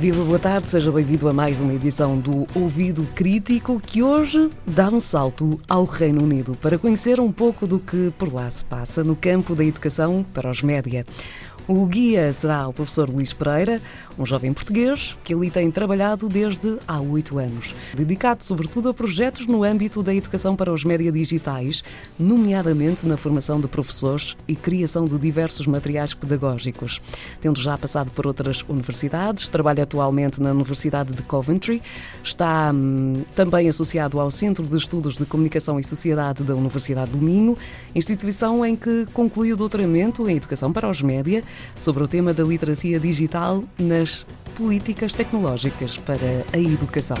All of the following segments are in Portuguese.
Viva, boa tarde, seja bem-vindo a mais uma edição do Ouvido Crítico, que hoje dá um salto ao Reino Unido para conhecer um pouco do que por lá se passa no campo da educação para os média. O guia será o professor Luís Pereira, um jovem português que ali tem trabalhado desde há oito anos, dedicado sobretudo a projetos no âmbito da educação para os média digitais, nomeadamente na formação de professores e criação de diversos materiais pedagógicos. Tendo já passado por outras universidades, trabalha atualmente na Universidade de Coventry, está hum, também associado ao Centro de Estudos de Comunicação e Sociedade da Universidade do Minho, instituição em que conclui o doutoramento em Educação para os Média sobre o tema da literacia digital nas políticas tecnológicas para a educação.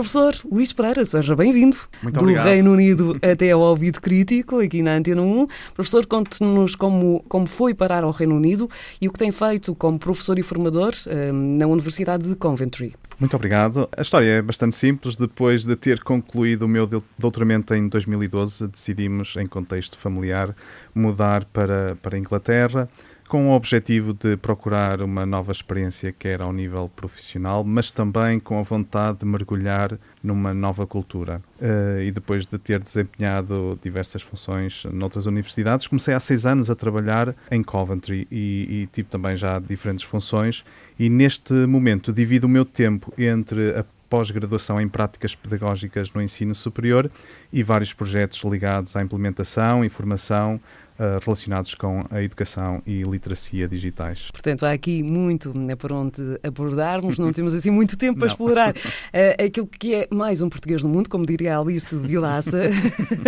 Professor Luís Pereira, seja bem-vindo. Do obrigado. Reino Unido até ao ouvido crítico, aqui na Antena 1. Professor, conte-nos como, como foi parar ao Reino Unido e o que tem feito como professor e formador eh, na Universidade de Coventry. Muito obrigado. A história é bastante simples. Depois de ter concluído o meu doutoramento em 2012, decidimos, em contexto familiar, mudar para, para a Inglaterra com o objetivo de procurar uma nova experiência, quer ao nível profissional, mas também com a vontade de mergulhar numa nova cultura. Uh, e depois de ter desempenhado diversas funções noutras universidades, comecei há seis anos a trabalhar em Coventry e, e tive também já diferentes funções. E neste momento divido o meu tempo entre a pós-graduação em práticas pedagógicas no ensino superior e vários projetos ligados à implementação e formação uh, relacionados com a educação e literacia digitais. Portanto, há aqui muito né, por onde abordarmos, não temos assim muito tempo para explorar uh, aquilo que é mais um português no mundo, como diria Alice Vilaça.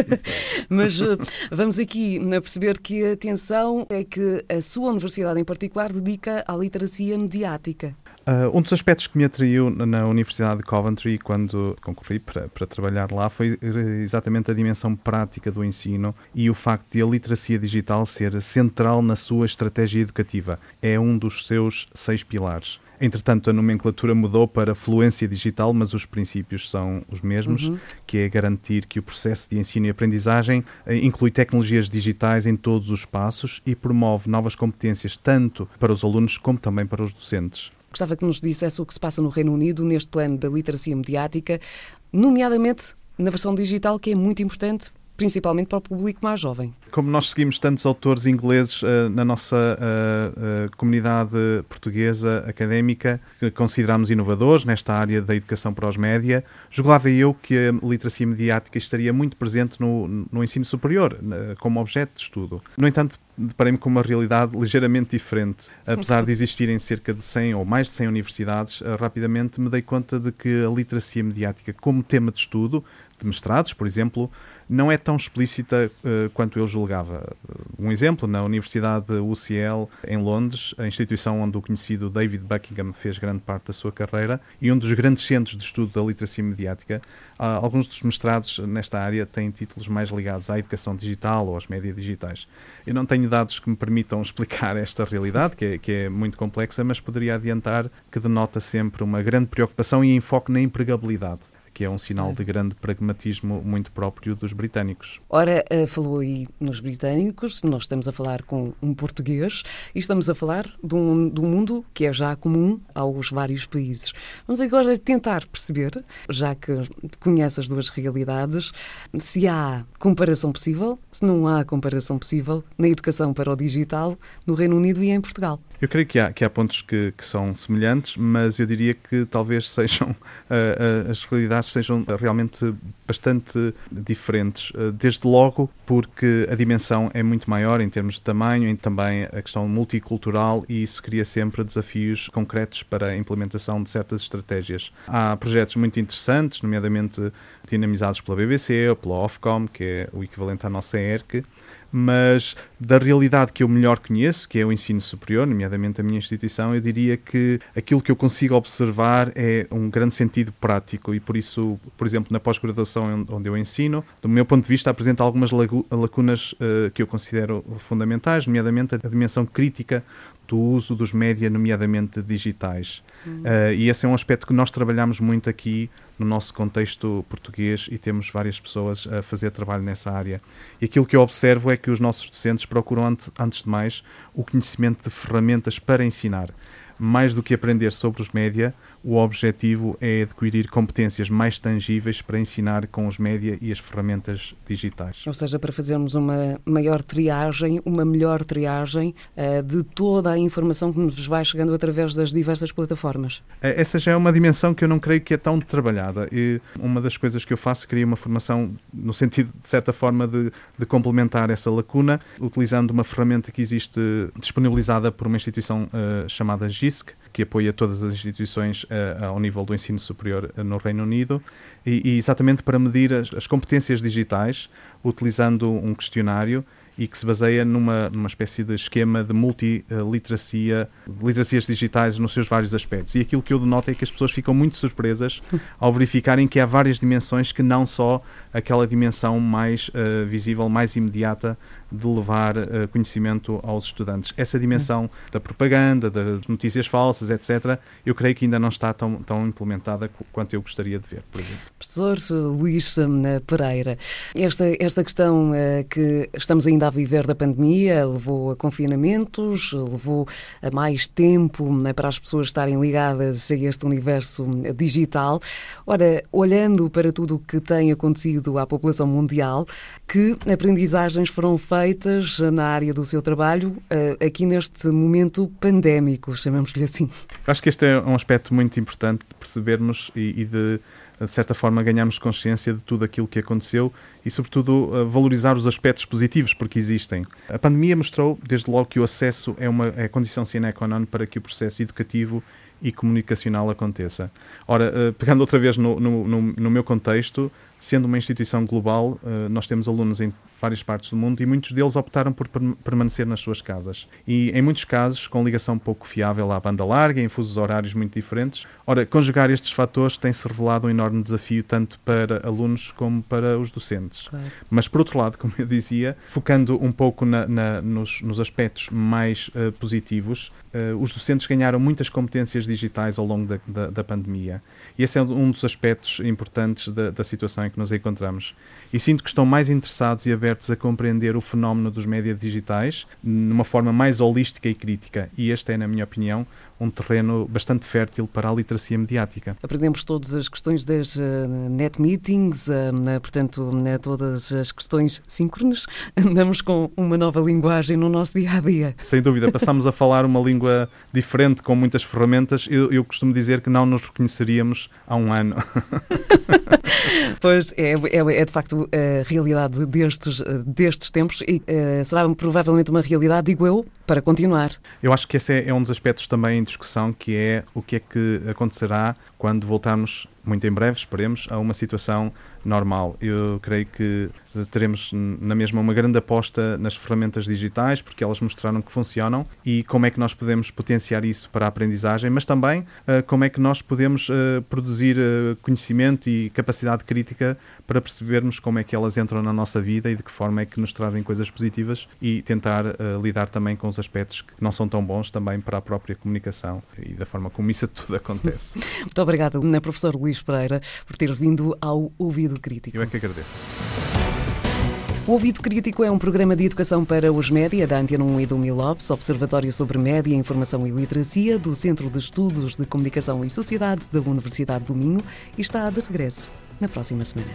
Mas uh, vamos aqui né, perceber que a atenção é que a sua universidade em particular dedica à literacia mediática. Uh, um dos aspectos que me atraiu na Universidade de Coventry quando concorri para, para trabalhar lá foi exatamente a dimensão prática do ensino e o facto de a literacia digital ser central na sua estratégia educativa. É um dos seus seis pilares. Entretanto, a nomenclatura mudou para fluência digital, mas os princípios são os mesmos, uhum. que é garantir que o processo de ensino e aprendizagem eh, inclui tecnologias digitais em todos os passos e promove novas competências tanto para os alunos como também para os docentes. Gostava que nos dissesse o que se passa no Reino Unido neste plano da literacia mediática, nomeadamente na versão digital, que é muito importante principalmente para o público mais jovem. Como nós seguimos tantos autores ingleses uh, na nossa uh, uh, comunidade portuguesa académica, que consideramos inovadores nesta área da educação para os média, julgava eu que a literacia mediática estaria muito presente no, no ensino superior, como objeto de estudo. No entanto, deparei-me com uma realidade ligeiramente diferente. Apesar de existirem cerca de 100 ou mais de 100 universidades, rapidamente me dei conta de que a literacia mediática, como tema de estudo, de mestrados, por exemplo, não é tão explícita uh, quanto eu julgava. Um exemplo, na Universidade UCL, em Londres, a instituição onde o conhecido David Buckingham fez grande parte da sua carreira e um dos grandes centros de estudo da literacia mediática, uh, alguns dos mestrados nesta área têm títulos mais ligados à educação digital ou aos médias digitais. Eu não tenho dados que me permitam explicar esta realidade, que é, que é muito complexa, mas poderia adiantar que denota sempre uma grande preocupação e enfoque na empregabilidade que é um sinal de grande pragmatismo muito próprio dos britânicos. Ora, eh, falou aí nos britânicos, nós estamos a falar com um português e estamos a falar de um, de um mundo que é já comum aos vários países. Vamos agora tentar perceber, já que conhece as duas realidades, se há comparação possível, se não há comparação possível na educação para o digital no Reino Unido e em Portugal. Eu creio que há, que há pontos que, que são semelhantes, mas eu diria que talvez sejam uh, uh, as realidades sejam realmente bastante diferentes. Uh, desde logo porque a dimensão é muito maior em termos de tamanho e também a questão multicultural e isso cria sempre desafios concretos para a implementação de certas estratégias. Há projetos muito interessantes, nomeadamente dinamizados pela BBC ou pela Ofcom, que é o equivalente à nossa ERC, mas da realidade que eu melhor conheço, que é o ensino superior, nomeadamente a minha instituição, eu diria que aquilo que eu consigo observar é um grande sentido prático e por isso, por exemplo, na pós-graduação onde eu ensino, do meu ponto de vista apresenta algumas lacunas uh, que eu considero fundamentais, nomeadamente a dimensão crítica do uso dos média, nomeadamente digitais. Uh, e esse é um aspecto que nós trabalhamos muito aqui no nosso contexto português e temos várias pessoas a fazer trabalho nessa área. E aquilo que eu observo é que os nossos docentes procuram, antes de mais, o conhecimento de ferramentas para ensinar mais do que aprender sobre os média, o objetivo é adquirir competências mais tangíveis para ensinar com os média e as ferramentas digitais. Ou seja, para fazermos uma maior triagem, uma melhor triagem uh, de toda a informação que nos vai chegando através das diversas plataformas. Eh, essa já é uma dimensão que eu não creio que é tão trabalhada. E uma das coisas que eu faço, queria uma formação no sentido, de certa forma, de, de complementar essa lacuna, utilizando uma ferramenta que existe disponibilizada por uma instituição uh, chamada GISC, que apoia todas as instituições uh, ao nível do ensino superior uh, no Reino Unido, e, e exatamente para medir as, as, competências digitais, utilizando um questionário e que se baseia numa, numa espécie de esquema de multiliteracia, literacias digitais nos seus vários aspectos. E aquilo que eu denoto é que as pessoas ficam muito surpresas ao verificarem que há várias dimensões que não só aquela dimensão mais uh, visível, mais imediata de levar uh, conhecimento aos estudantes. Essa dimensão da propaganda, das notícias falsas, etc., eu creio que ainda não está tão, tão implementada quanto eu gostaria de ver, por exemplo. Professor Luís Pereira, esta, esta questão uh, que estamos ainda a viver da pandemia levou a confinamentos, levou a mais tempo né, para as pessoas estarem ligadas a este universo digital. Ora, olhando para tudo o que tem acontecido à população mundial, que aprendizagens foram feitas na área do seu trabalho uh, aqui neste momento pandémico, chamemos-lhe assim? Acho que este é um aspecto muito importante de percebermos e de de certa forma, ganharmos consciência de tudo aquilo que aconteceu e, sobretudo, valorizar os aspectos positivos, porque existem. A pandemia mostrou, desde logo, que o acesso é uma é condição sine qua non para que o processo educativo e comunicacional aconteça. Ora, eh, pegando outra vez no, no, no, no meu contexto, sendo uma instituição global, eh, nós temos alunos em várias partes do mundo e muitos deles optaram por permanecer nas suas casas. E em muitos casos, com ligação pouco fiável à banda larga, em fusos horários muito diferentes. Ora, conjugar estes fatores tem-se revelado um enorme desafio tanto para alunos como para os docentes. Claro. Mas, por outro lado, como eu dizia, focando um pouco na, na, nos, nos, aspectos mais uh, positivos, uh, os docentes ganharam muitas competências digitais ao longo da, da, da, pandemia. E esse é um dos aspectos importantes da, da situação que nos encontramos. E sinto que estão mais interessados e abertos a compreender o fenómeno dos médias digitais numa forma mais holística e crítica. E este é, na minha opinião, um terreno bastante fértil para a literacia mediática. Aprendemos todas as questões das uh, net meetings, uh, portanto, uh, todas as questões síncronas. Andamos com uma nova linguagem no nosso dia a dia. Sem dúvida, passamos a falar uma língua diferente com muitas ferramentas. Eu, eu costumo dizer que não nos reconheceríamos há um ano. pois é, é, é, de facto a realidade destes, destes tempos e será provavelmente uma realidade, digo eu, para continuar. Eu acho que esse é, é um dos aspectos também de discussão, que é o que é que acontecerá quando voltarmos, muito em breve, esperemos, a uma situação normal. Eu creio que teremos na mesma uma grande aposta nas ferramentas digitais, porque elas mostraram que funcionam e como é que nós podemos potenciar isso para a aprendizagem, mas também uh, como é que nós podemos uh, produzir conhecimento e capacidade crítica para percebermos como é que elas entram na nossa vida e de que forma é que nos trazem coisas positivas e tentar lidar também com os aspectos que não são tão bons também para a própria comunicação e da forma como isso tudo acontece. Muito obrigada, professor Luís Pereira, por ter vindo ao Ouvido Crítico. Eu é que agradeço. O Ouvido Crítico é um programa de educação para os média da Antena 1 e do Milops, Observatório sobre Média, Informação e Literacia do Centro de Estudos de Comunicação e Sociedade da Universidade do Minho e está de regresso na próxima semana.